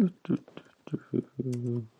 do, do, do, do.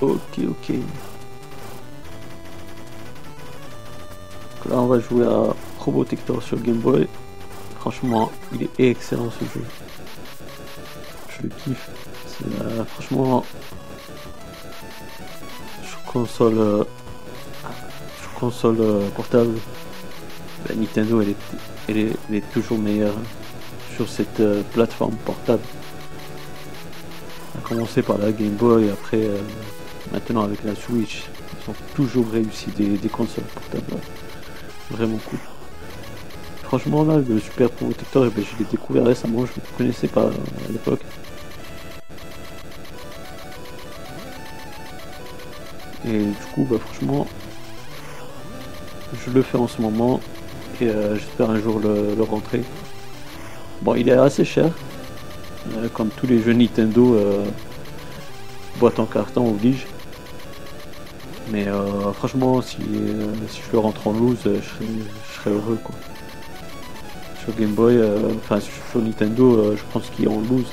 Ok, ok. Là, on va jouer à Robotector sur Game Boy. Franchement, il est excellent ce jeu. Je le kiffe. Franchement, sur console, euh, console euh, portable, la Nintendo elle est toujours meilleure sur cette plateforme portable. A commencé par la Game Boy, après Maintenant avec la Switch, ils ont toujours réussi des, consoles portables. Vraiment cool. Franchement là, le Super Protector, eh ben, je l'ai découvert récemment, je ne connaissais pas à l'époque. Et du coup, bah, franchement, je le fais en ce moment et euh, j'espère un jour le, rentrer. Bon, il est assez cher, euh, comme tous les jeux Nintendo, euh, boîte en carton oblige. Mais euh, franchement, si, si je le rentre en loose, je serais, heureux quoi. Sur Game Boy, enfin sur Nintendo, je pense qu'il est en loose.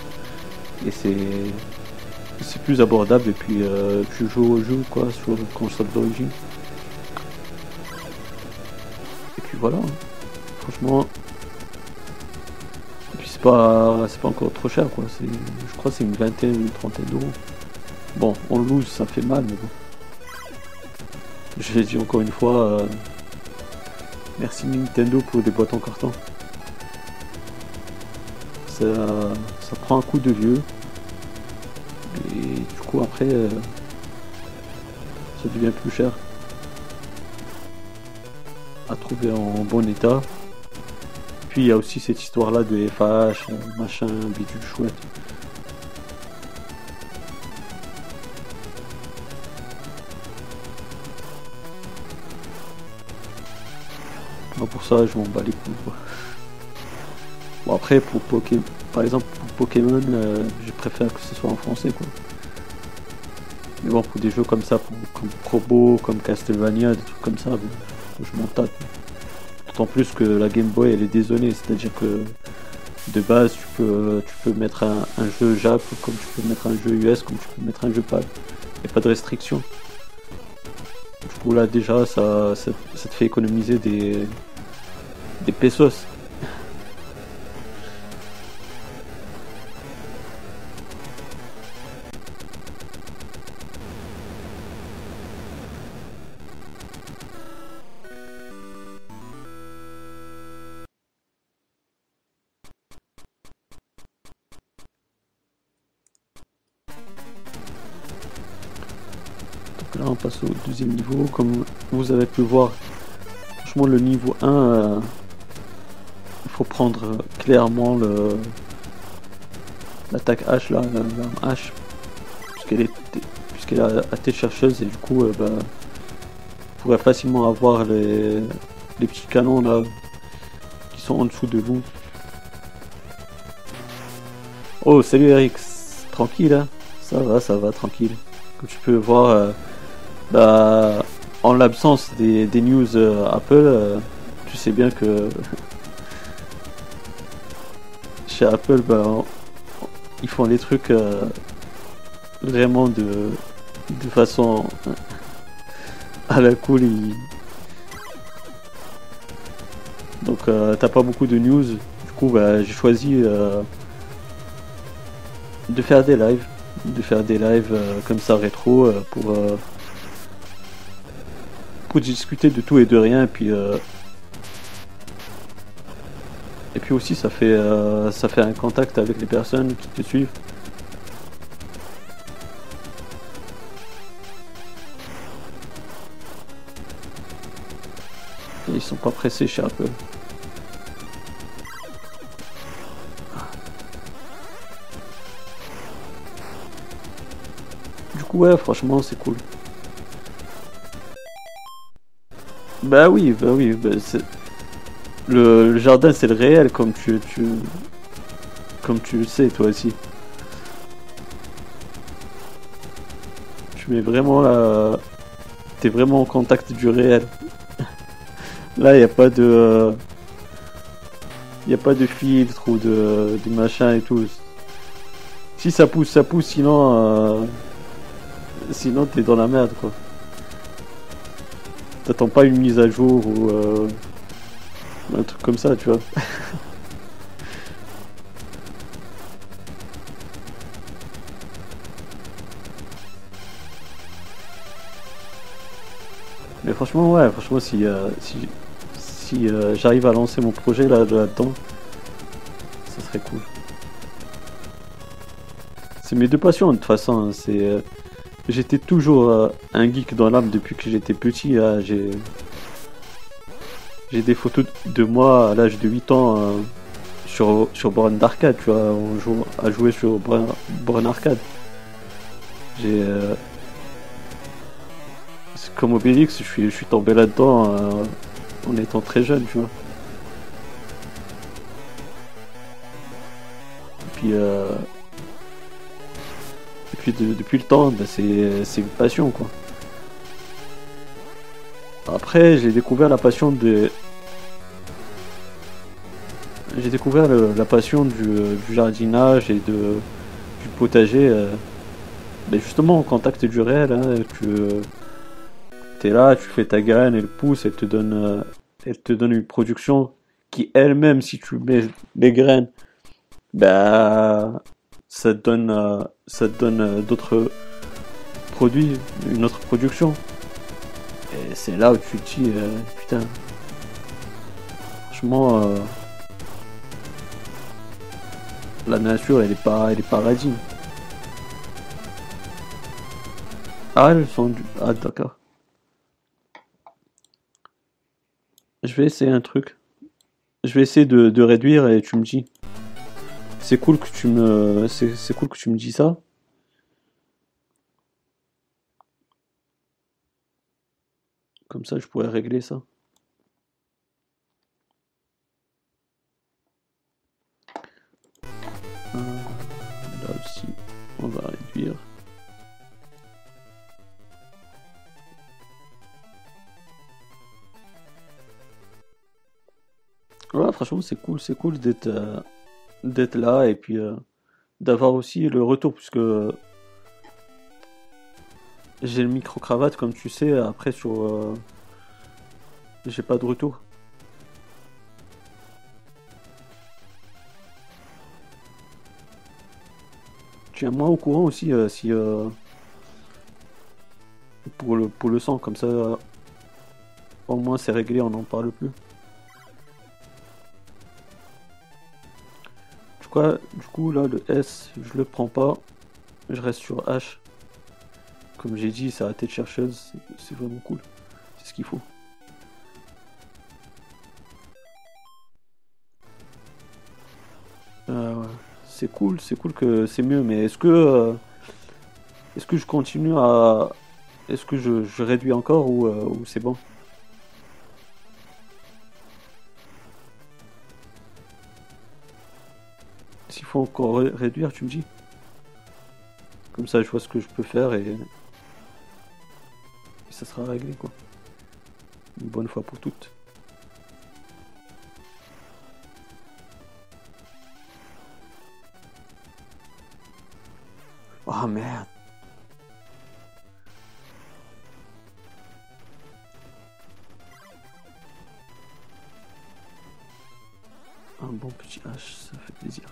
Et c'est plus abordable et puis tu joues au jeu quoi sur le console d'origine. Et puis voilà. Hein. Franchement. C'est pas encore trop cher quoi. Je crois que c'est une vingtaine, une trentaine d'euros. Bon, en loose ça fait mal mais bon. Je l'ai dit encore une fois, euh, merci Nintendo pour des boîtes en carton. Ça, prend un coup de vieux. Et du coup après, euh, ça devient plus cher à trouver en bon état. Puis il y a aussi cette histoire là de FH, machin, bidule chouette. pour ça, je m'en bats les couilles. Bon, après, pour Pokémon, par exemple, pour Pokémon, euh, je préfère que ce soit en français, quoi. Mais bon, pour des jeux comme ça, comme Probo, comme Castlevania, des trucs comme ça, je m'en tape. D'autant plus que la Game Boy, elle est désolée, c'est-à-dire que de base, tu peux, tu peux mettre un, jeu Jap comme tu peux mettre un jeu US, comme tu peux mettre un jeu PAL. Il n'y a pas de restriction. Du coup, là, déjà, ça, ça te fait économiser des, des pesos. Vous avez pu voir, franchement, le niveau 1, euh, il faut prendre clairement le l'attaque H, là, l'arme H, puisqu'elle est puisqu'elle a été chercheuse et du coup, euh, bah, vous pourrez facilement avoir les, les petits canons là qui sont en dessous de vous. Oh, salut Eric, tranquille, hein? Ça va, ça va, tranquille. Comme tu peux voir, euh, bah, en l'absence des, news euh, Apple, euh, tu sais bien que chez Apple, bah, ils font les trucs vraiment de, façon à la cool. Donc t'as pas beaucoup de news. Du coup, bah, j'ai choisi de faire des lives, de faire des lives euh, comme ça rétro euh, pour euh, pour discuter de tout et de rien et puis et puis aussi ça fait ça fait un contact avec les personnes qui te suivent. ils sont pas pressés chez Apple. ouais, franchement, c'est cool. Bah oui, bah oui, bah le, jardin c'est le réel comme tu, tu comme tu le sais toi aussi. Tu mets vraiment la t'es vraiment en contact du réel. Là, il a pas de il a pas de filtre ou de, de machin et tout. Si ça pousse, ça pousse, sinon euh, sinon t'es dans la merde quoi. T'attends pas une mise à jour ou euh, un truc comme ça, tu vois. Mais franchement, ouais, franchement, si, euh, si, si euh, j'arrive à lancer mon projet là, là-dedans, ça serait cool. C'est mes deux passions de toute façon, hein, c'est J'étais toujours euh, un geek dans l'âme depuis que j'étais petit. J'ai j'ai des photos de moi à l'âge de 8 ans euh, sur, sur borne d'arcade, tu vois, on joue, à jouer sur borne, arcade. J'ai euh, comme Obélix, je suis, je suis tombé là-dedans en étant très jeune, tu vois. Et puis depuis le temps, bah, c'est une passion quoi. Après, j'ai découvert la passion de. J'ai découvert la passion du, jardinage et de, du potager. Euh, ben, justement, au contact du réel. Hein, tu es là, tu fais ta graine, elle pousse, elle te donne, euh, elle te donne une production qui elle-même, si tu mets les graines, bah, ça te donne, euh, ça donne euh, d'autres produits, une autre production. Et c'est là où tu te dis, euh, putain, franchement, la nature, elle est pas, elle est paradis. Ah, elles sont du... Ah, d'accord. Je vais essayer un truc. Je vais essayer de réduire et tu me dis. C'est cool que tu me, c'est cool que tu me dis ça. Comme ça, je pourrais régler ça. Euh, là aussi, on va réduire. Ouais, franchement, c'est cool, c'est cool d'être euh, d'être là et puis euh, d'avoir aussi le retour puisque j'ai le micro cravate comme tu sais après sur euh, j'ai pas de retour. Tiens-moi au courant aussi euh, si pour le pour le sang comme ça au moins c'est réglé on n'en parle plus du coup, là, le S, je le prends pas. Je reste sur H. comme j'ai dit, s'arrêter de chercheuse, c'est vraiment cool. C'est ce qu'il faut. Euh, c'est cool, c'est cool que c'est mieux, mais est-ce que euh, est-ce que je continue à est-ce que je, réduis encore ou, euh, ou c'est bon? Encore réduire, tu me dis Comme ça, je vois ce que je peux faire et, et ça sera réglé quoi. Une bonne fois pour toutes. Oh merde. Un bon petit H, ça fait plaisir.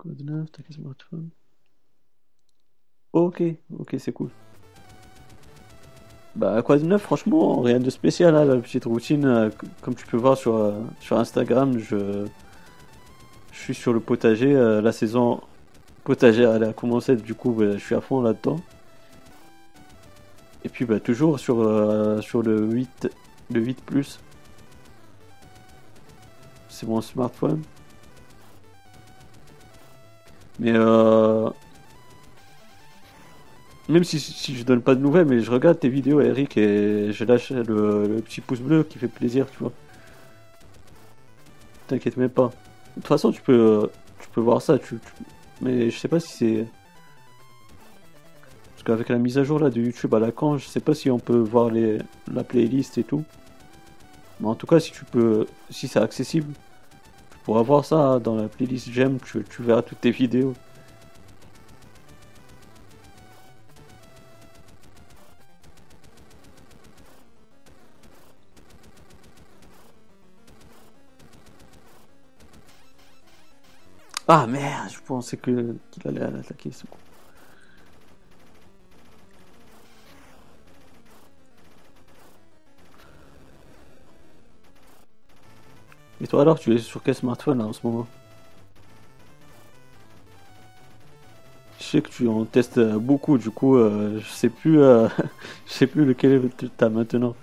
Code 9, t'as smartphone. Ok, ok, c'est cool. Bah, quoi de neuf, franchement, rien de spécial, hein, la petite routine. Euh, comme tu peux voir sur, euh, sur Instagram, je, je suis sur le potager. Euh, la saison potager elle a commencé, du coup, bah, je suis à fond là-dedans. Et puis, bah, toujours sur, sur le 8, le 8 Plus. C'est mon smartphone. Mais euh, même si, je donne pas de nouvelles, mais je regarde tes vidéos, Eric, et je lâche le, petit pouce bleu qui fait plaisir, tu vois. T'inquiète même pas. De toute façon, tu peux, tu peux voir ça, tu, mais je sais pas si c'est. Parce qu'avec la mise à jour là de YouTube à la con, je sais pas si on peut voir les, la playlist et tout. Mais en tout cas, si tu peux, si c'est accessible, pourras voir ça dans la playlist j'aime, tu, tu verras toutes tes vidéos. Ah merde, je pensais qu'il allait l'attaquer ce coup. Et toi alors, tu es sur quel smartphone là, en ce moment? Je sais que tu en testes beaucoup, du coup, euh, je sais plus, euh, je sais plus lequel tu as maintenant.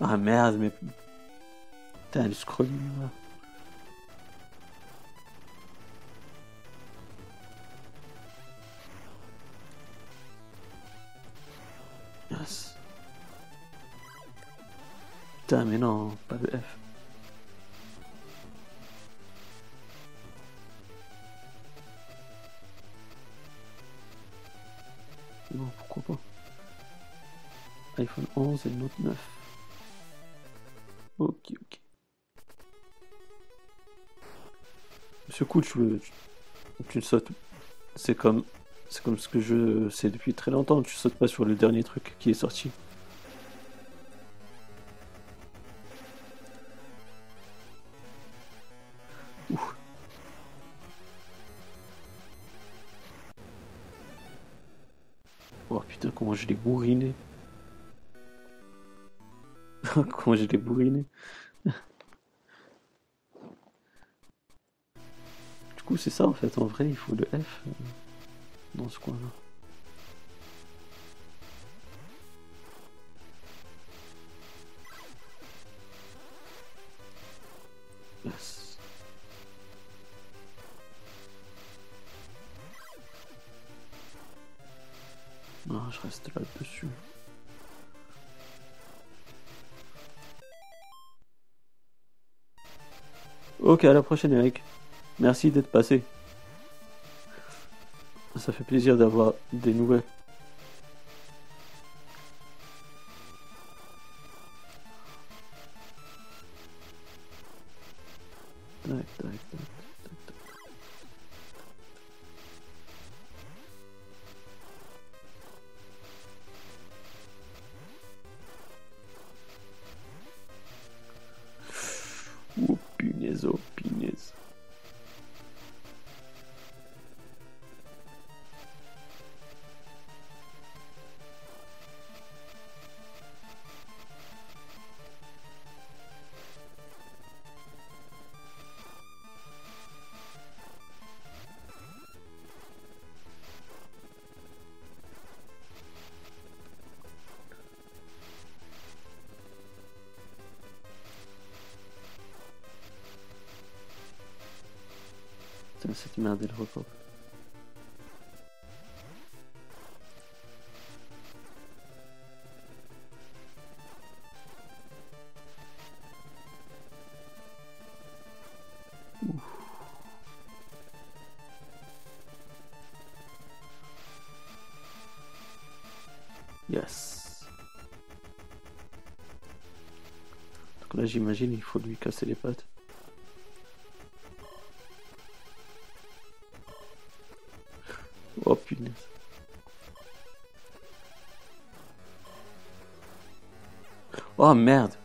Ah merde, mais. Putain, le là. Yes. Putain, mais non, pas de F. Non, pourquoi pas iPhone 11 et Note 9. Coup, tu, tu, sautes. C'est comme, c'est comme ce que je sais depuis très longtemps. Tu sautes pas sur le dernier truc qui est sorti. Oh putain, comment je l'ai bourriné. Comment j'étais bourriné. Coup, c'est ça en fait. En vrai, il faut le F euh, dans ce coin-là. Non, je reste là-dessus. Ok, à la prochaine Eric. Merci d'être passé. Ça fait plaisir d'avoir des nouvelles. Cette merde, elle repop. Yes. Donc là, j'imagine, il faut lui casser les pattes. Oh merde.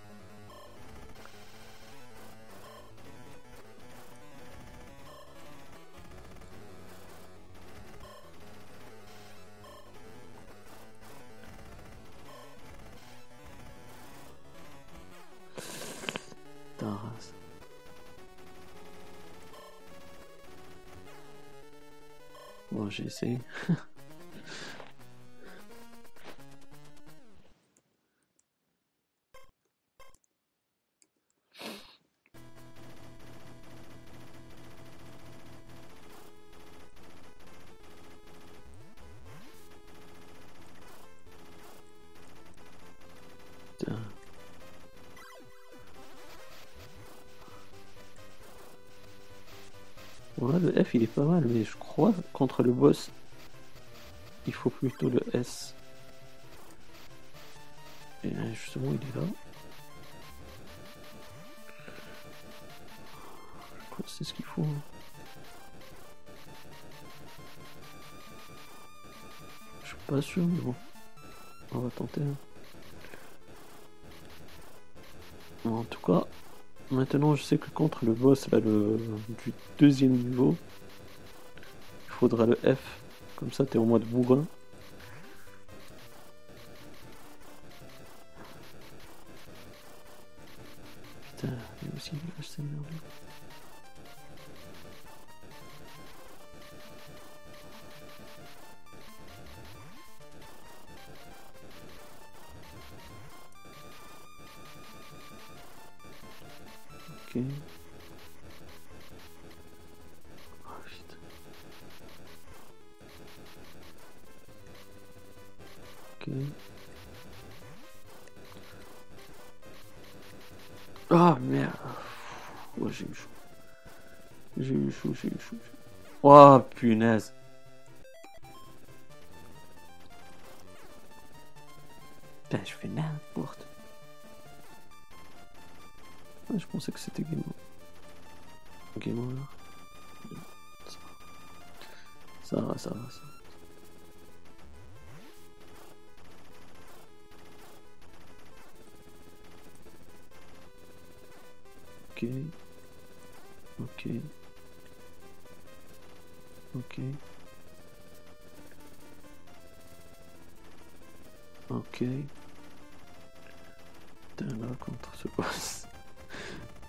Bon, j'ai Il est pas mal mais je crois contre le boss il faut plutôt le S. Et justement il est là. C'est ce qu'il faut. hein. Je suis pas sûr mais bon. On va tenter. hein. En tout cas, maintenant je sais que contre le boss là, le, du deuxième niveau, faudra le F. Comme ça, t'es en mode bourrin. Putain, je fais n'importe. Je pensais que c'était game over. Game over. Ça va, ça va. ça va. Ok. Ok. Ok. Ok. Putain, là, contre ce boss.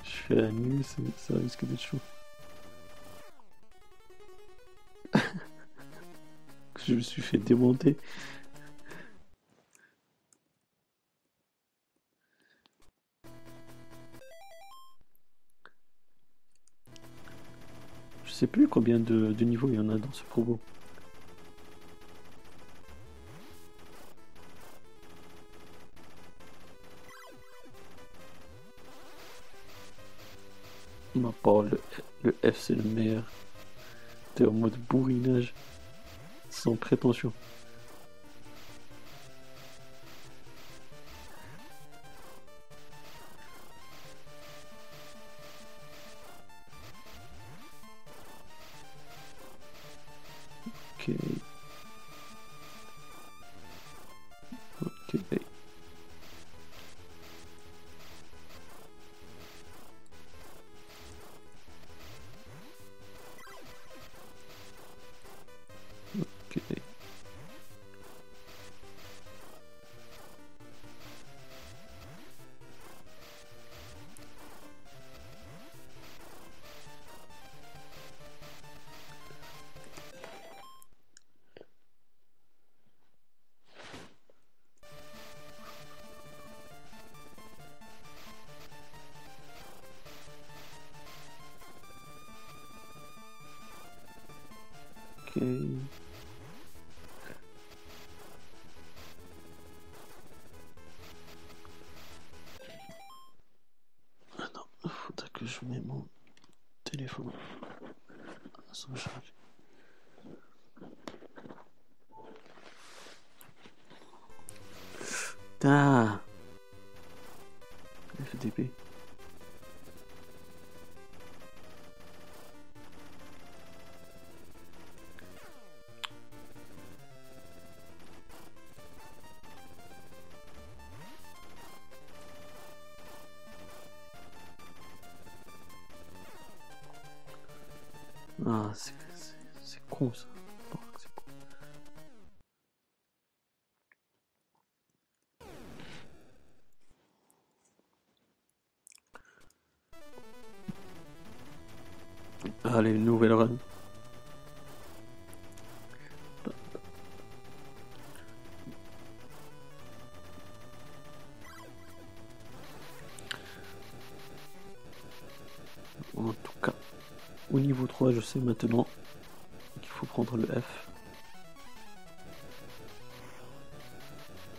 Je la nuit, c'est- ça risque d'être chaud. Je me suis fait démonter. Sais plus combien de, niveaux il y en a dans ce probo. Ma part, le, le F c'est le meilleur. T'es en mode bourrinage. Sans prétention. Attends, faudrait que je mette mon téléphone à son charge. Putain 3, je sais maintenant qu'il faut prendre le F.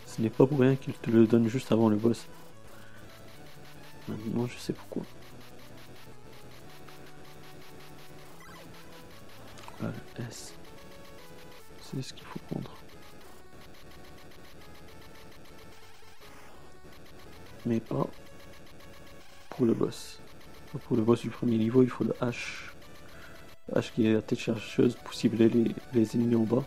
Ce n'est pas pour rien qu'il te le donne juste avant le boss. Maintenant, je sais pourquoi. Voilà, le S. C'est ce qu'il faut prendre. Mais pas pour le boss. Pour le boss du premier niveau, il faut le H. Le H qui est la tête chercheuse pour cibler les, ennemis en bas.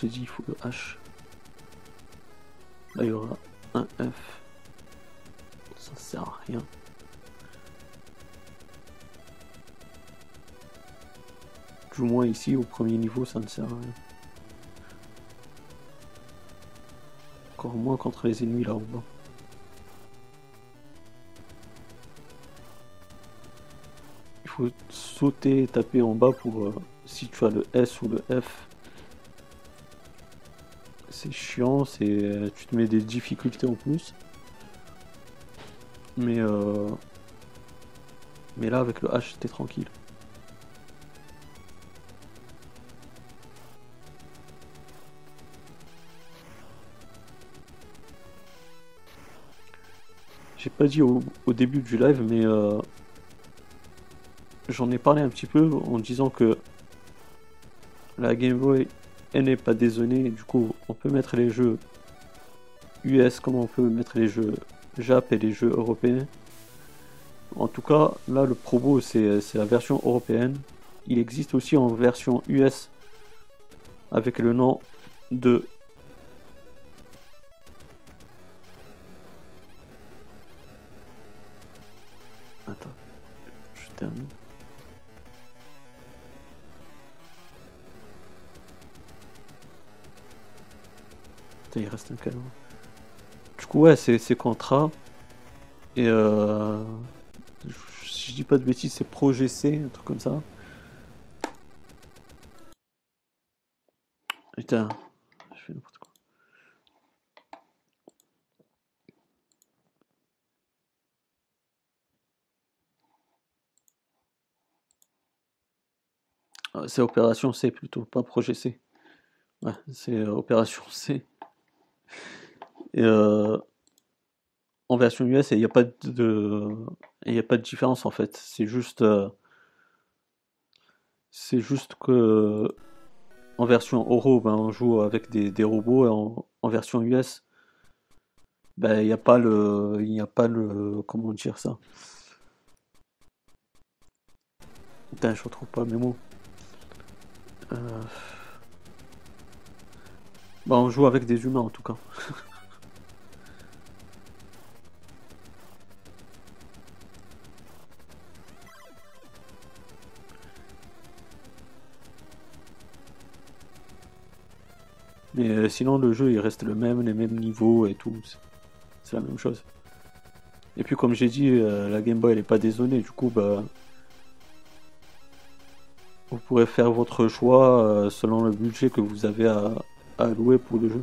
J'ai dit il faut le H. Là il y aura un F. Ça sert à rien. Du moins ici au premier niveau ça ne sert à rien. Encore moins contre les ennemis là au bas. Il faut sauter et taper en bas pour euh, si tu as le S ou le F. C'est chiant, c'est tu te mets des difficultés en plus. Mais euh, mais là avec le H t'es tranquille. J'ai pas dit au, au début du live, mais euh, j'en ai parlé un petit peu en disant que la Game Boy elle n'est pas dézonée, du coup on peut mettre les jeux US comme on peut mettre les jeux Jap et les jeux européens. En tout cas, là le Probo c'est c'est la version européenne. Il existe aussi en version US avec le nom de coup, ouais, c'est c'est Contra. Et euh, si je dis pas de bêtises, c'est Pro GC, un truc comme ça. Putain, je fais n'importe quoi. Ah, C'est Opération C plutôt, pas Projet C. Ouais, c'est euh, Opération C. Et euh, en version US, il n'y a pas de, il y a pas de différence en fait. C'est juste, euh, c'est juste que en version Euro, ben, on joue avec des, des robots et en, version US, ben, il n'y a pas le, il a pas le, comment dire ça? Je retrouve pas mes mots. Euh, ben, on joue avec des humains en tout cas. Mais euh, sinon, le jeu il reste le même, les mêmes niveaux et tout. c'est- la même chose. Et puis, comme j'ai dit, euh, la Game Boy elle est pas dézonée. Du coup, bah. Vous pourrez faire votre choix euh, selon le budget que vous avez à, à allouer pour le jeu.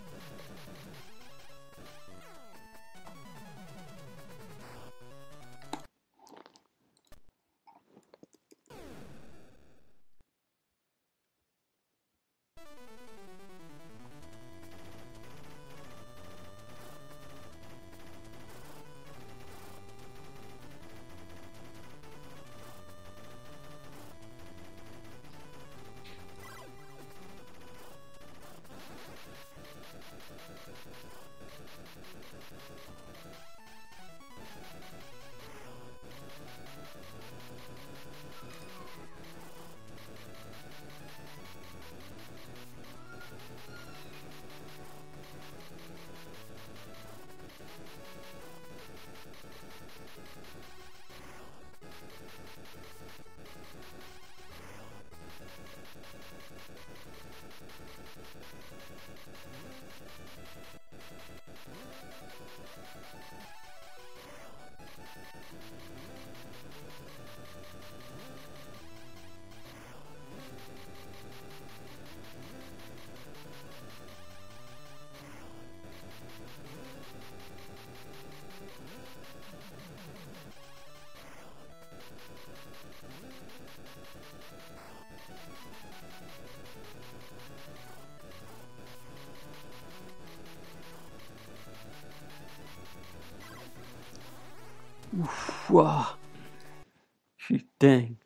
Let's go. Pouah Putain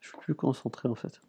Je suis plus concentré en fait.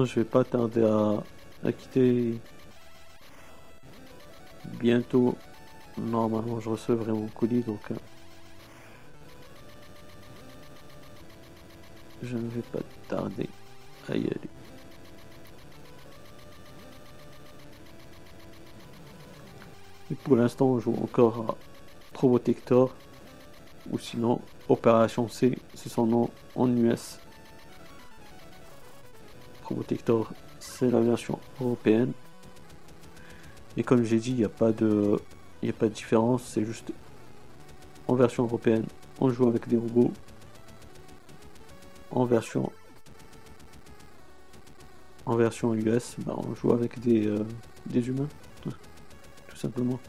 Façon, je vais pas tarder à, à quitter. Bientôt, normalement, je recevrai mon colis, donc euh, je ne vais pas tarder à y aller. Et pour l'instant, on joue encore à Probotector, ou sinon Opération C, c'est son nom en US. Probotector, c'est la version européenne. Et comme j'ai dit, il n'y a pas de, il a pas de différence, c'est juste en version européenne, on joue avec des robots. En version en version US, bah, on joue avec des, euh, des humains, tout simplement.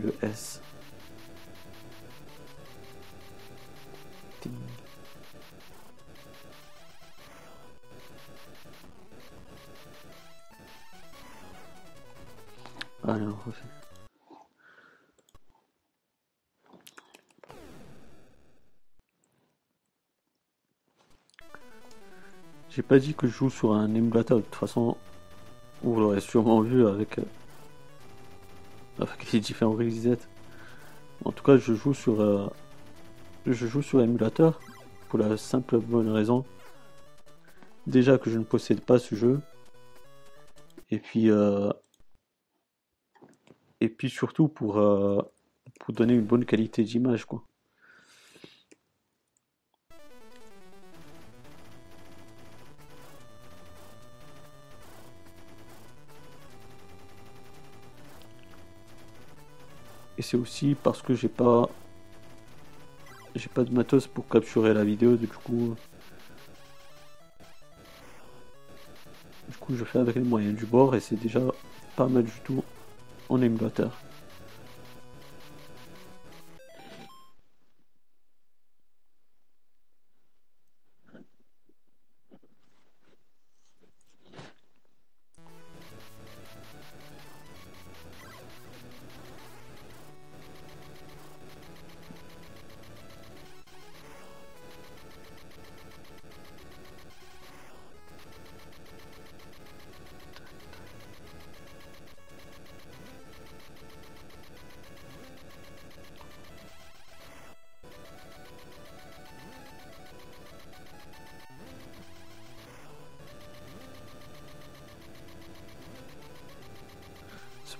Le S. Allez, on refait. J'ai pas dit que je joue sur un émulateur, de toute façon, vous l'aurez sûrement vu avec, euh, avec les différents resets. En tout cas, je joue sur, euh, je joue sur émulateur pour la simple bonne raison, déjà que je ne possède pas ce jeu, et puis euh, et puis surtout pour, euh, pour donner une bonne qualité d'image quoi. Et c'est aussi parce que j'ai pas j'ai pas de matos pour capturer la vidéo du coup du coup je fais avec les moyens du bord et c'est déjà pas mal du tout en émulateur.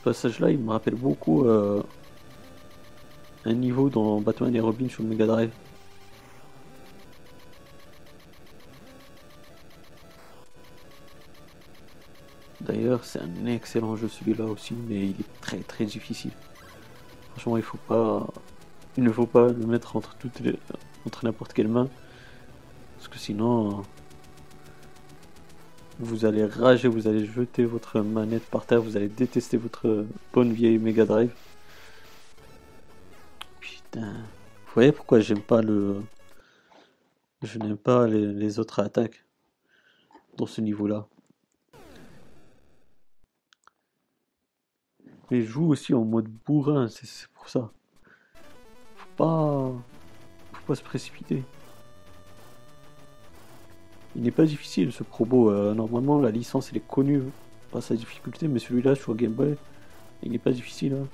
Passage-là, il me rappelle beaucoup euh, un niveau dans Batman et Robin sur Mega Drive. D'ailleurs, c'est un excellent jeu celui-là aussi, mais il est très très difficile. Franchement, il faut pas, il ne faut pas le mettre entre toutes les, entre n'importe quelle main, parce que sinon, vous allez rager, vous allez jeter votre manette par terre, vous allez détester votre bonne vieille Mega Drive. Putain, vous voyez pourquoi j'aime pas le, je n'aime pas les, autres attaques dans ce niveau-là. Mais je joue aussi en mode bourrin, c'est pour ça. Faut pas, faut pas se précipiter. Il n'est pas difficile ce Probo. Euh, normalement, la licence elle est connue par sa difficulté, mais celui-là sur Game Boy, il n'est pas difficile. Hein.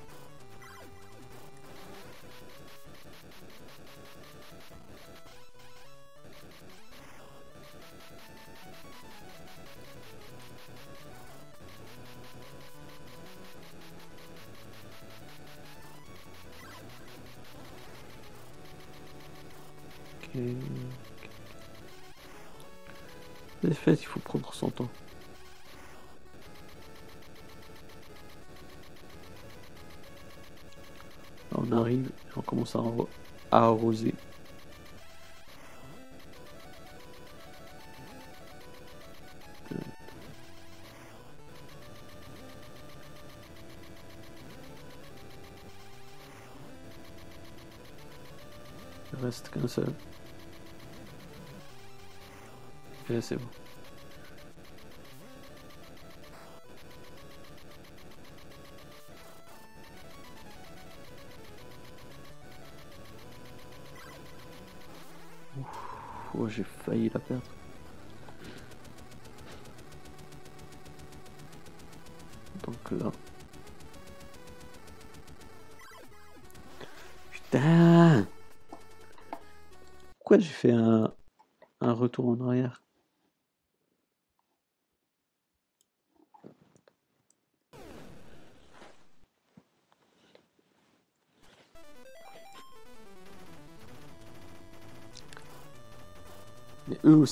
Les fait, il faut prendre son temps. on arrive, on commence à, arroser.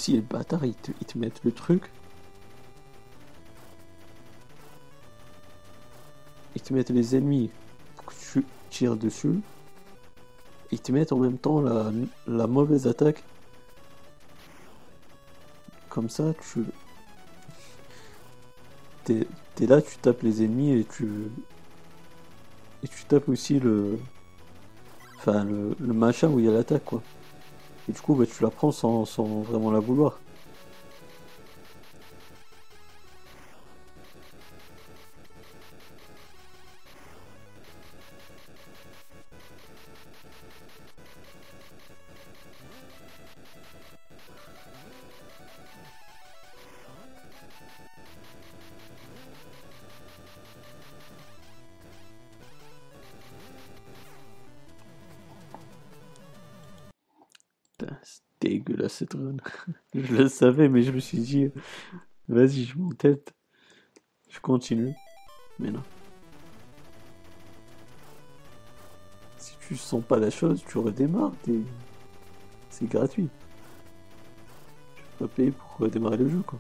Aussi, les bâtards, ils te, mettent le truc. Ils te mettent les ennemis que tu tires dessus. Ils te mettent en même temps la, la mauvaise attaque. Comme ça, tu... T'es là, tu tapes les ennemis et tu... Et tu tapes aussi le... Enfin, le machin où il y a l'attaque, quoi. Et du coup, bah, tu la prends sans, sans vraiment la vouloir. je le savais, mais je me suis dit, vas-y, je m'entête. Je continue. Mais non. Si tu sens pas la chose, tu redémarres. C'est gratuit. Je vais pas payer pour redémarrer le jeu, quoi.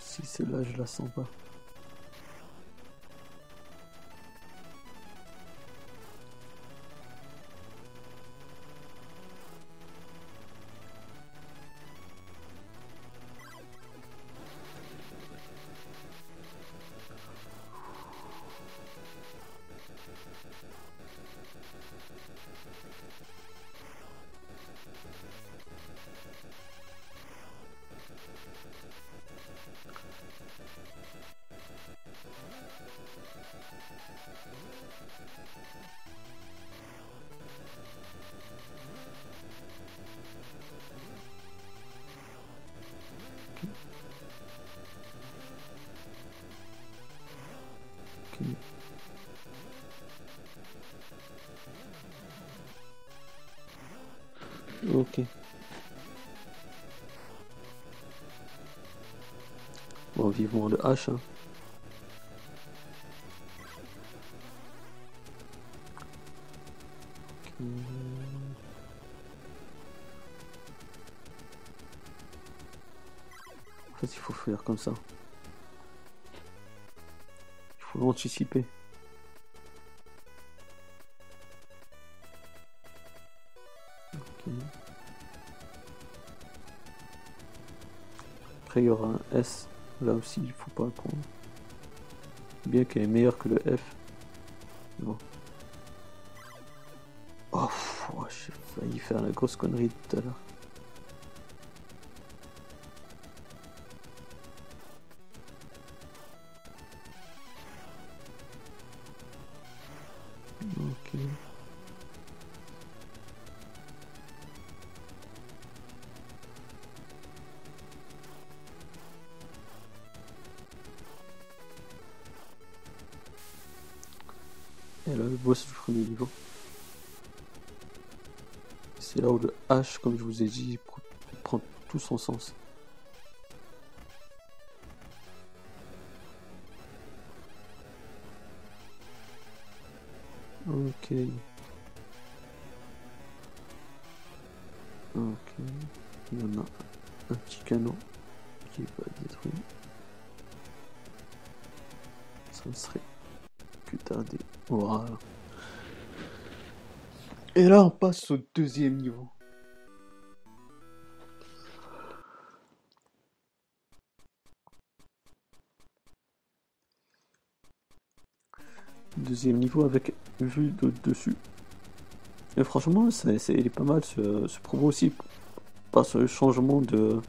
Si c'est là, je la sens pas. Ok. j'attends vivement le H. En fait, il faut faire comme ça? Faut l'anticiper. Après, il y aura un S. Là aussi, il faut pas prendre. Bien qu'elle est meilleure que le F. Non. Oh, j'ai failli faire la grosse connerie tout à l'heure. Comme je vous ai dit, prend tout son sens. Ok. Ok. Il y en a un petit canon qui va détruire. Ça serait que tardé. Voilà. Et là, on passe au deuxième niveau. Deuxième niveau avec vue de dessus. Et franchement, c'est, pas mal ce, ce promo aussi par ce changement de,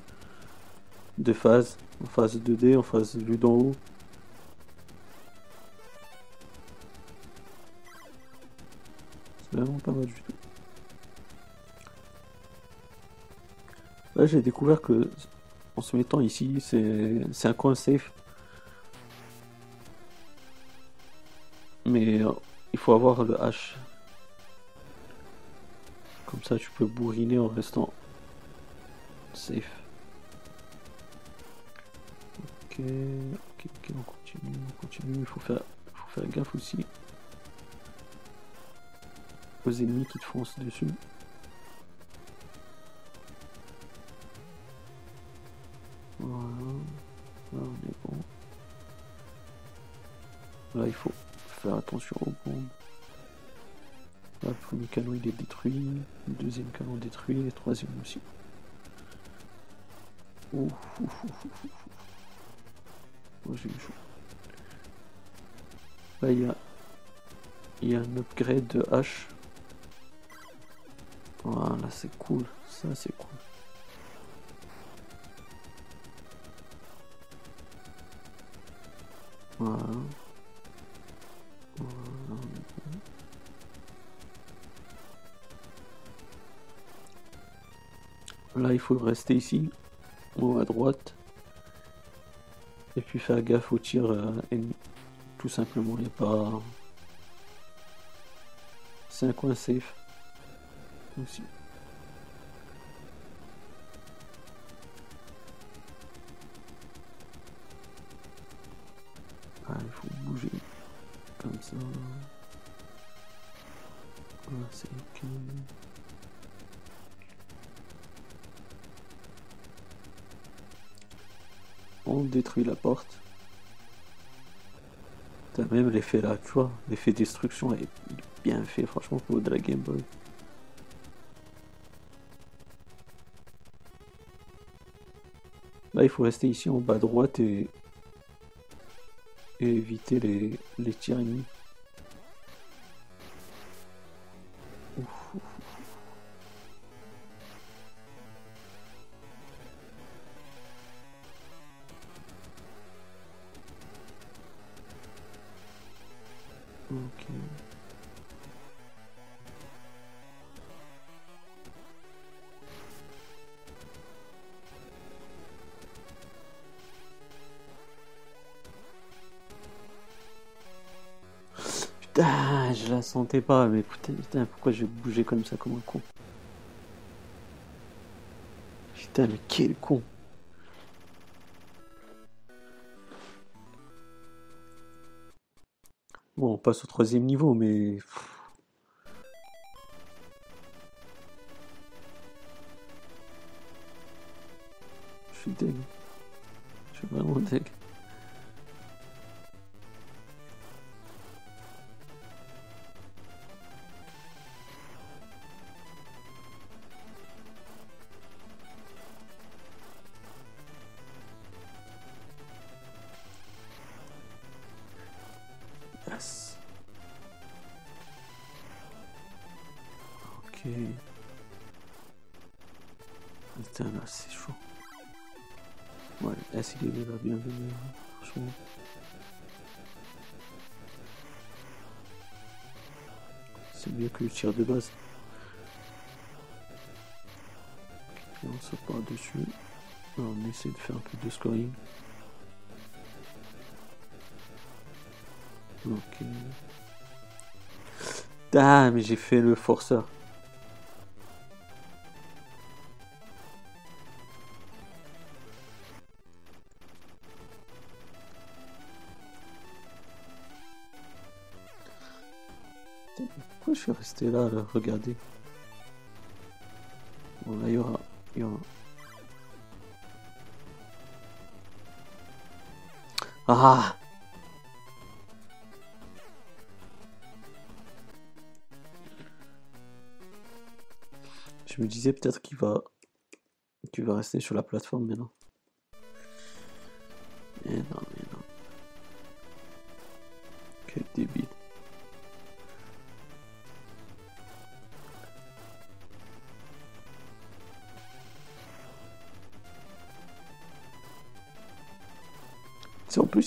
de phase. En phase 2D, en phase vue d'en haut. vraiment pas mal du tout. Là, j'ai découvert que en se mettant ici, c'est un coin safe. Mais euh, il faut avoir le H. Comme ça, tu peux bourriner en restant safe. Ok, ok, ok, on continue, on continue. Il faut faire, faut faire gaffe aussi aux ennemis qui te foncent dessus. Canon il est détruit, le deuxième canon détruit, le troisième aussi. Ouf, ouf, ouf, oh, j'ai eu chaud. Là, il y a, il y a un upgrade de hache voilà, c'est cool. Ça, c'est cool. Voilà. Rester ici, ou à droite, et puis faire gaffe au tir euh, ennemi. Tout simplement, il n'y a pas. C'est un coin safe aussi. Ah, il faut bouger comme ça. Ah, c'est ok. On détruit la porte. T'as même l'effet là, tu vois, l'effet destruction est bien fait, franchement, pour de la Game Boy. Là, il faut rester ici en bas à droite et, éviter les, les tirs. sentais pas, mais putain, putain pourquoi je bougeais comme ça, comme un con Putain, mais quel con Bon, on passe au troisième niveau, mais... Putain, là, c'est chaud. Ouais, est-ce qu'il va bien venir, franchement. C'est mieux que le tir de base. On saute par dessus. On essaie de faire un peu de scoring. Ok. Ah, mais j'ai fait le forceur. Je suis resté là, là Regardez. Bon, là, il y aura... Y aura... Ah! Je me disais peut-être qu'il va... qu'il va rester sur la plateforme, mais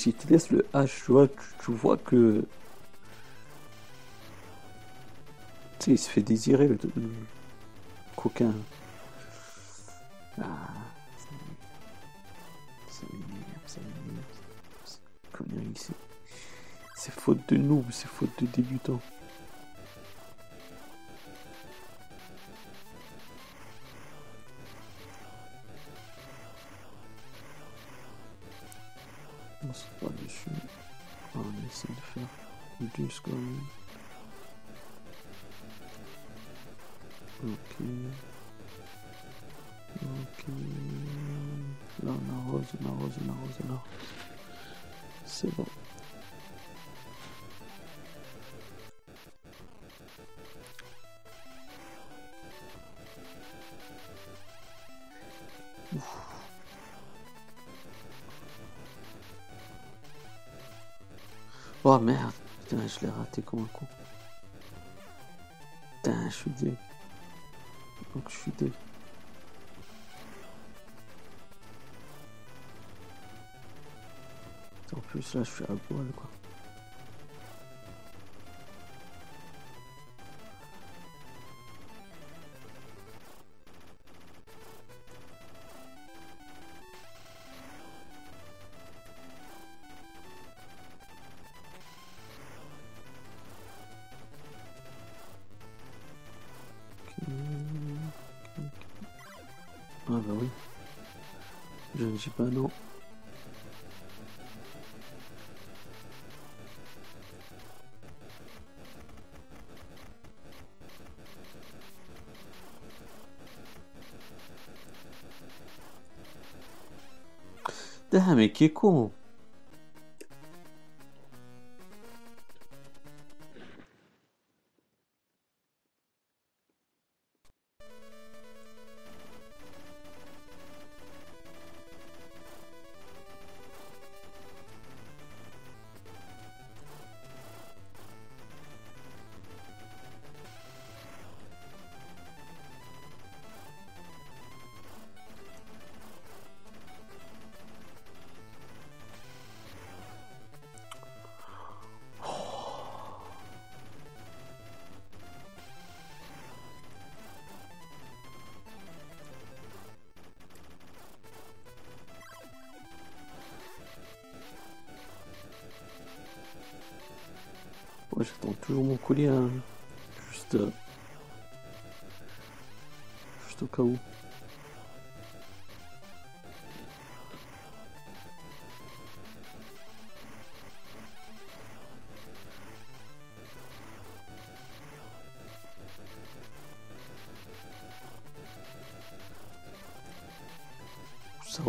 Tu sais, en plus, il te laisse le H, tu vois, tu, tu vois que... Tu sais, il se fait désirer, le, coquin. Ah. C'est- C'est faute de noob, c'est faute de débutant. Putain, je Ah mais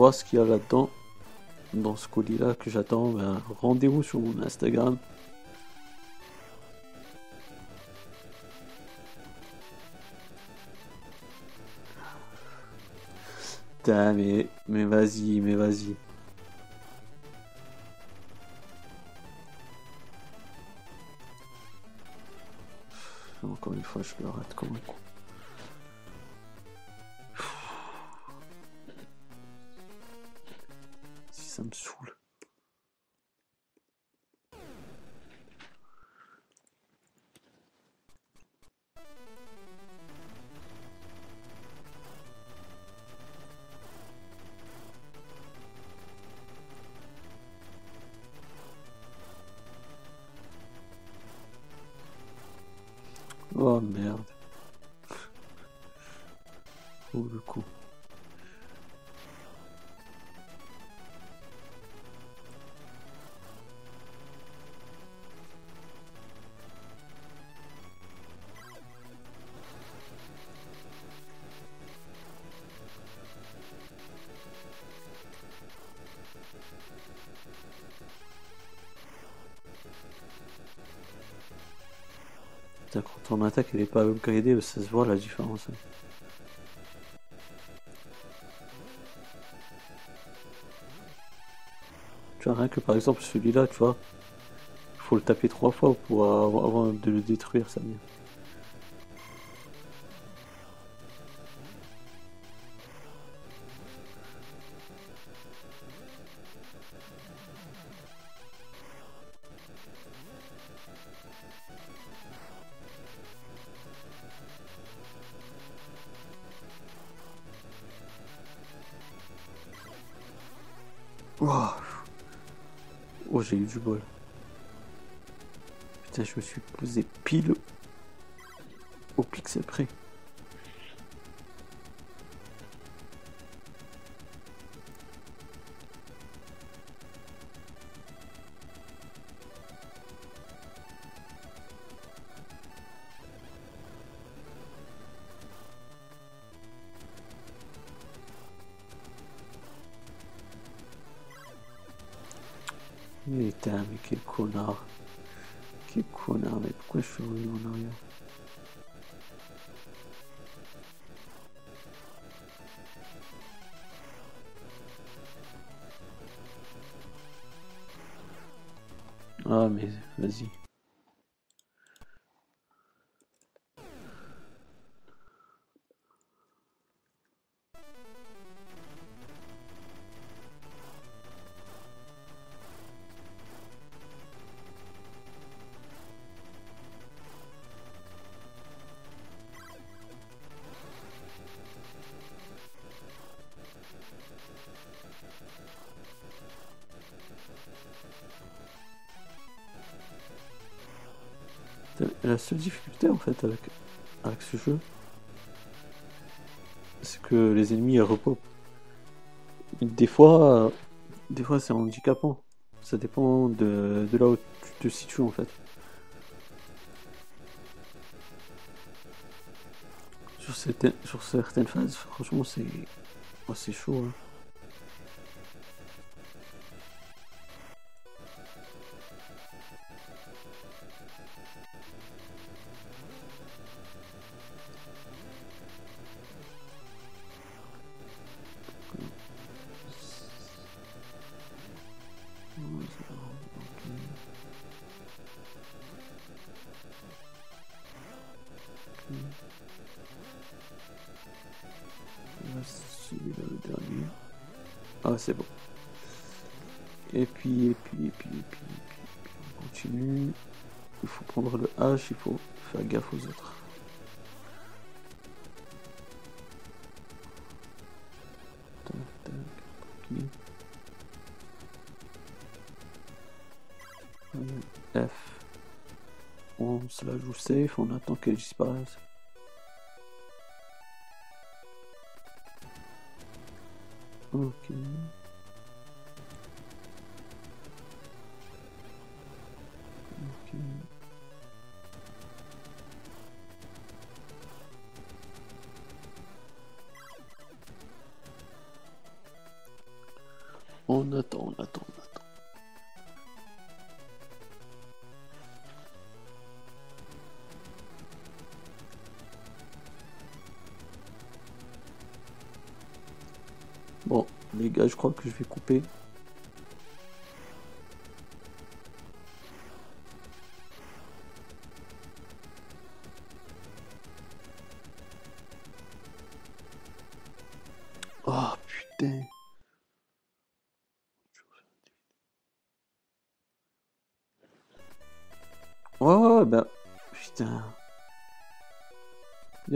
savoir ce qu'il y a là-dedans, dans ce colis-là que j'attends, ben, rendez-vous sur mon Instagram. Putain, mais, mais vas-y, mais vas-y. Encore une fois, je le rate comme un con. Oh merde. Oh le coup? Attaque elle est pas upgradée, ça se voit la différence. Tu vois, rien que par exemple celui-là, tu vois, faut le taper trois fois pour avoir- avant de le détruire, ça vient. Oh, Putain, mais quel connard. Quel connard, mais pourquoi je suis revenu en arrière Ah, mais vas-y. Seule difficulté en fait avec, ce jeu, c'est que les ennemis repopent. Des fois, des fois c'est handicapant. Ça dépend de, de là où tu te situes en fait. Sur certaines, phases, franchement c'est oh, chaud. hein. Il faut prendre le H, il faut faire gaffe aux autres. F. On se la joue safe, on attend qu'elle disparaisse. Ok. On attend, on attend, on attend. Bon, les gars, je crois que je vais couper.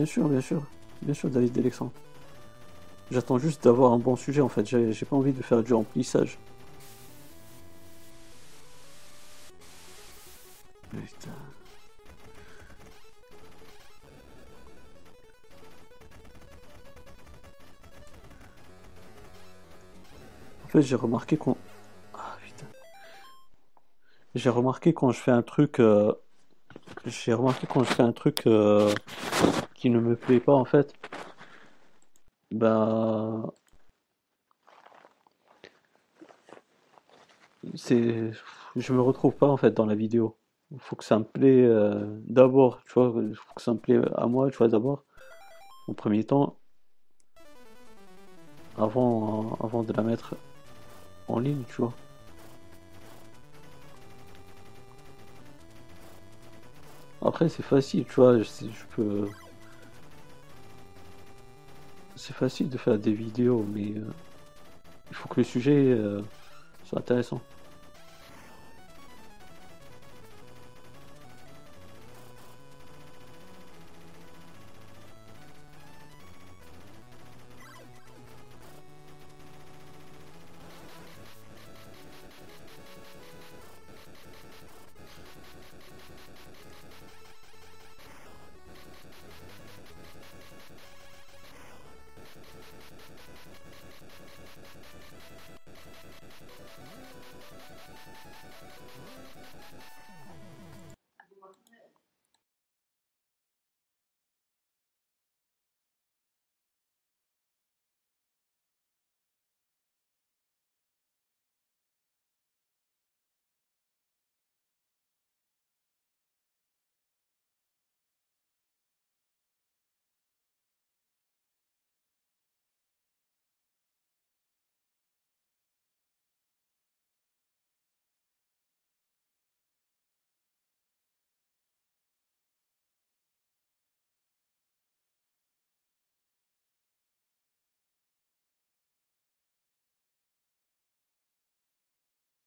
Sûr, bien sûr. Bien sûr, David Alexandre. J'attends juste d'avoir un bon sujet en fait. J'ai j'ai pas envie de faire du remplissage. Putain. En fait, j'ai remarqué qu'on. Ah putain. J'ai remarqué quand je fais un truc. euh, J'ai remarqué quand je fais un truc euh, qui ne me plaît pas en fait. Bah. Je me retrouve pas en fait dans la vidéo. Faut que ça me plaît euh, d'abord, tu vois. Faut que ça me plaît à moi, tu vois, d'abord. En premier temps, avant, avant de la mettre en ligne, tu vois. Après, c'est facile, tu vois. Je peux. C'est facile de faire des vidéos, mais euh, il faut que le sujet euh, soit intéressant.